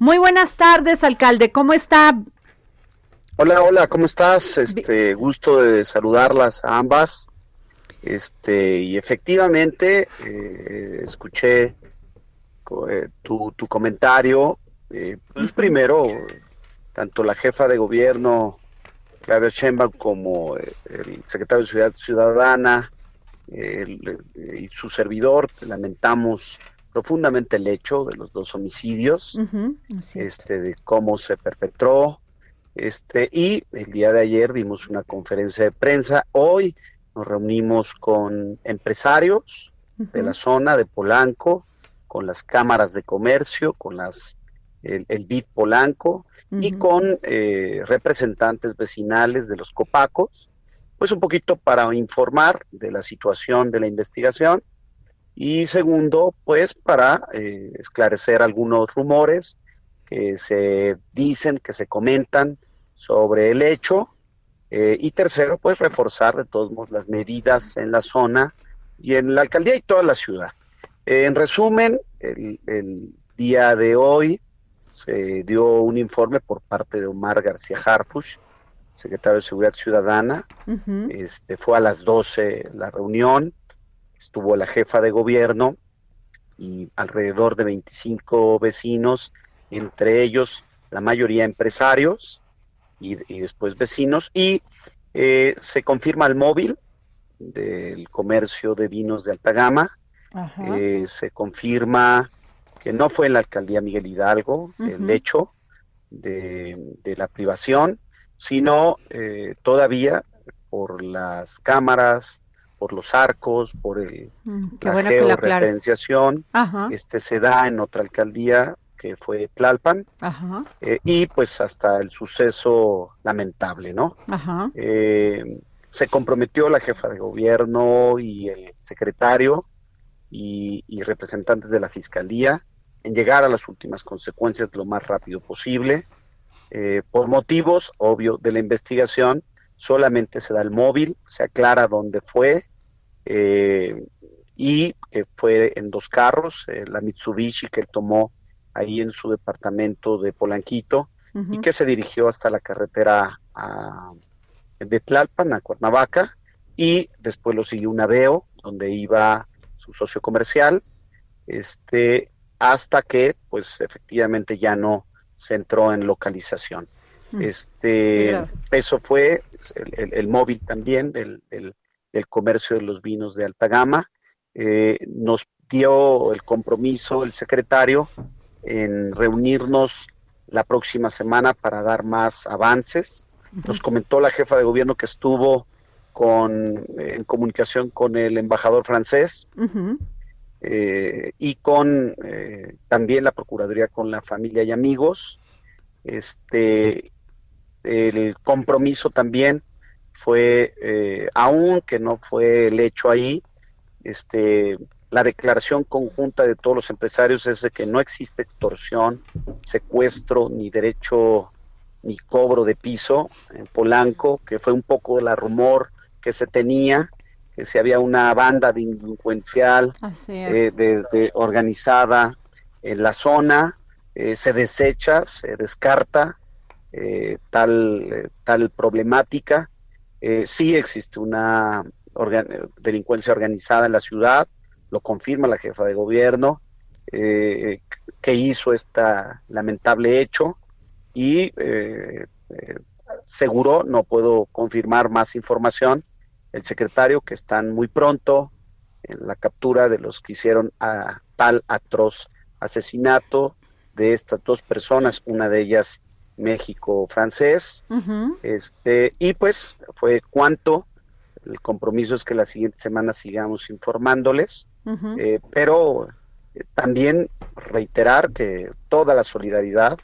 Muy buenas tardes, alcalde. ¿Cómo está? Hola, hola, ¿cómo estás? Este, gusto de saludarlas a ambas. Este, y efectivamente, eh, escuché eh, tu, tu, comentario. Eh, pues primero, tanto la jefa de gobierno, Claudia Sheinbaum, como el secretario de Ciudad Ciudadana y su servidor, lamentamos profundamente el hecho de los dos homicidios, este, de cómo se perpetró, este, y el día de ayer dimos una conferencia de prensa. Hoy nos reunimos con empresarios de la zona de Polanco, con las cámaras de comercio, con las el, el BID Polanco y con eh, representantes vecinales de los Copacos, pues un poquito para informar de la situación de la investigación y segundo, pues para eh, esclarecer algunos rumores que se dicen, que se comentan sobre el hecho. Eh, y tercero, pues reforzar de todos modos las medidas en la zona y en la alcaldía y toda la ciudad. Eh, en resumen, el, día de hoy se dio un informe por parte de Omar García Harfush, secretario de Seguridad Ciudadana. este, fue a las 12 la reunión estuvo la jefa de gobierno y alrededor de 25 vecinos, entre ellos la mayoría empresarios y, después vecinos, y eh, se confirma el móvil del comercio de vinos de alta gama, eh, se confirma que no fue en la alcaldía Miguel Hidalgo el hecho de, la privación, sino eh, todavía por las cámaras por los arcos, por el, mm, la georreferenciación. Este se da en otra alcaldía que fue Tlalpan, eh, y pues hasta el suceso lamentable, ¿no? Eh, se comprometió la jefa de gobierno y el secretario y, representantes de la fiscalía en llegar a las últimas consecuencias lo más rápido posible. Eh, por motivos, obvio, de la investigación, solamente se da el móvil, se aclara dónde fue eh, y que fue en dos carros, eh, la Mitsubishi que tomó ahí en su departamento de Polanquito y que se dirigió hasta la carretera de Tlalpan a Cuernavaca y después lo siguió un Aveo donde iba su socio comercial este hasta que pues efectivamente ya no se entró en localización. Mm. Este, eso fue el, móvil también del, del, comercio de los vinos de alta gama. Eh, nos dio el compromiso el secretario en reunirnos la próxima semana para dar más avances. Nos comentó la jefa de gobierno que estuvo con, en comunicación con el embajador francés eh, y con eh, también la Procuraduría con la familia y amigos. Este, el compromiso también fue, eh, aún que no fue el hecho ahí, este, la declaración conjunta de todos los empresarios es de que no existe extorsión, secuestro, ni derecho, ni cobro de piso en Polanco, que fue un poco de la rumor que se tenía, que si había una banda delincuencial eh, de, organizada en la zona, eh, se desecha, se descarta, eh, tal, eh, tal problemática. Eh, sí existe una delincuencia organizada en la ciudad, lo confirma la jefa de gobierno, que hizo este lamentable hecho y seguro, no puedo confirmar más información, el secretario que están muy pronto en la captura de los que hicieron a tal atroz asesinato de estas dos personas, una de ellas México francés. este, y pues fue cuanto. El compromiso es que la siguiente semana sigamos informándoles, eh, pero eh, también reiterar que toda la solidaridad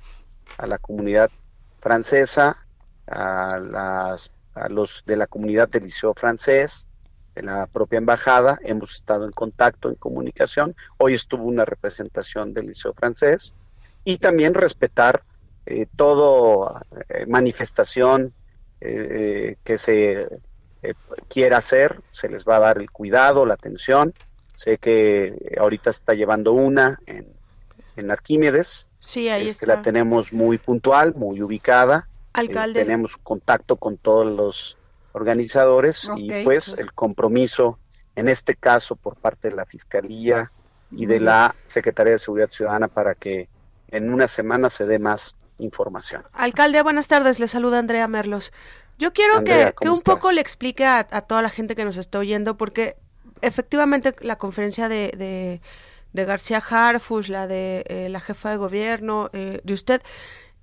a la comunidad francesa, a, las, a los de la comunidad del Liceo francés, de la propia embajada, hemos estado en contacto, en comunicación. Hoy estuvo una representación del Liceo francés y también respetar eh, toda eh, manifestación eh, que se quiera hacer, se les va a dar el cuidado, la atención. Sé que ahorita está llevando una en, en Arquímedes. Sí, ahí este, La tenemos muy puntual, muy ubicada. Alcalde. tenemos contacto con todos los organizadores y pues el compromiso, en este caso por parte de la Fiscalía y de la Secretaría de Seguridad Ciudadana para que en una semana se dé más información. Alcalde, buenas tardes, le saluda Andrea Merlos. Yo quiero que, un poco le explique a, toda la gente que nos está oyendo, porque efectivamente la conferencia de, de, García Harfus, la de eh, la jefa de gobierno, eh, de usted,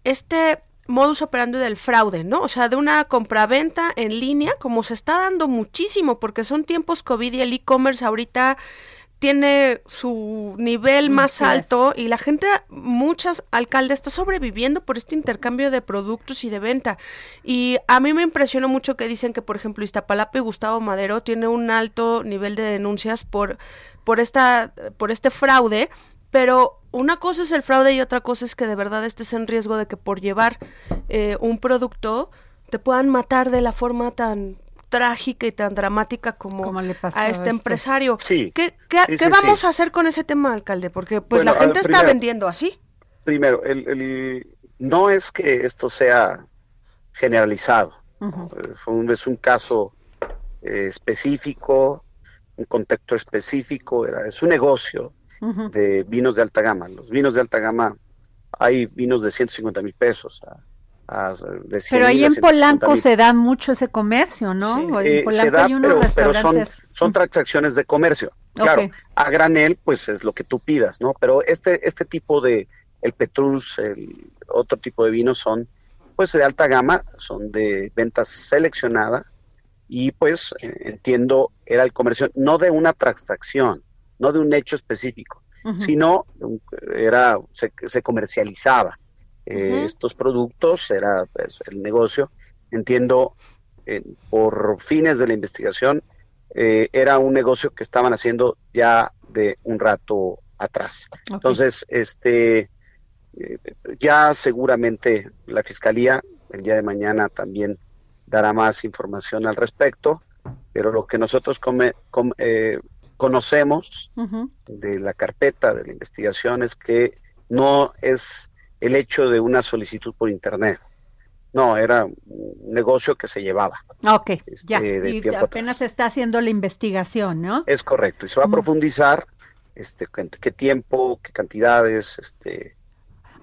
este modus operandi del fraude, ¿no? O sea, de una compraventa en línea, como se está dando muchísimo, porque son tiempos COVID y el e-commerce ahorita tiene su nivel más alto y la gente, muchas alcaldes, está sobreviviendo por este intercambio de productos y de venta. Y a mí me impresionó mucho que dicen que, por ejemplo, Iztapalapa y Gustavo Madero tiene un alto nivel de denuncias por, por, esta, por este fraude, pero una cosa es el fraude y otra cosa es que de verdad estés en riesgo de que por llevar eh, un producto te puedan matar de la forma tan trágica y tan dramática como, a este, este, empresario. Sí, ¿Qué, vamos a hacer con ese tema, alcalde? Porque pues la gente está vendiendo así. Primero, el, no es que esto sea generalizado. es un caso eh, específico, un contexto específico, era, es un negocio de vinos de alta gama. Los vinos de alta gama, hay vinos de 150 mil pesos. Pero ahí en Polanco se da mucho ese comercio, ¿no? Eh, se da, pero, son, son transacciones de comercio. Claro, a granel, pues es lo que tú pidas, ¿no? Pero este, este tipo de, el Petrus, el otro tipo de vinos son, pues de alta gama, son de ventas seleccionada y pues eh, entiendo, era el comercio, no de una transacción, no de un hecho específico, sino era se, comercializaba eh, estos productos, era pues, el negocio. Entiendo, eh, por fines de la investigación, eh, era un negocio que estaban haciendo ya de un rato atrás. Entonces, este, ya seguramente la fiscalía el día de mañana también dará más información al respecto, pero lo que nosotros come, conocemos de la carpeta de la investigación es que no es el hecho de una solicitud por internet. No, era un negocio que se llevaba. Ok, este, ya. y apenas se está haciendo la investigación, ¿no? Es correcto. Y se va a profundizar este, qué tiempo, qué cantidades, este,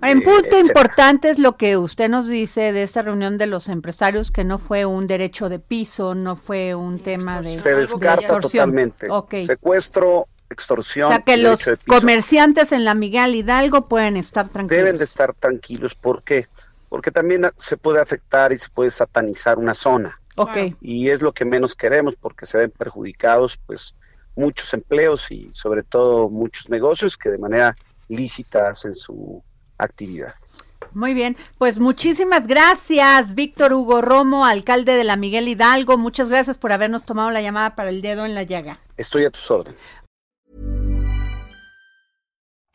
en eh, punto importante es lo que usted nos dice de esta reunión de los empresarios, que no fue un derecho de piso, no fue un tema de... Se descarta totalmente. Secuestro, extorsión. O sea que los comerciantes en la Miguel Hidalgo pueden estar tranquilos. Deben de estar tranquilos. ¿Por qué? Porque también se puede afectar y se puede satanizar una zona. Okay. Y es lo que menos queremos porque se ven perjudicados pues muchos empleos y sobre todo muchos negocios que de manera lícita hacen su actividad. Muy bien, pues muchísimas gracias, Víctor Hugo Romo, alcalde de la Miguel Hidalgo. Muchas gracias por habernos tomado la llamada para el dedo en la llaga. Estoy a tus órdenes.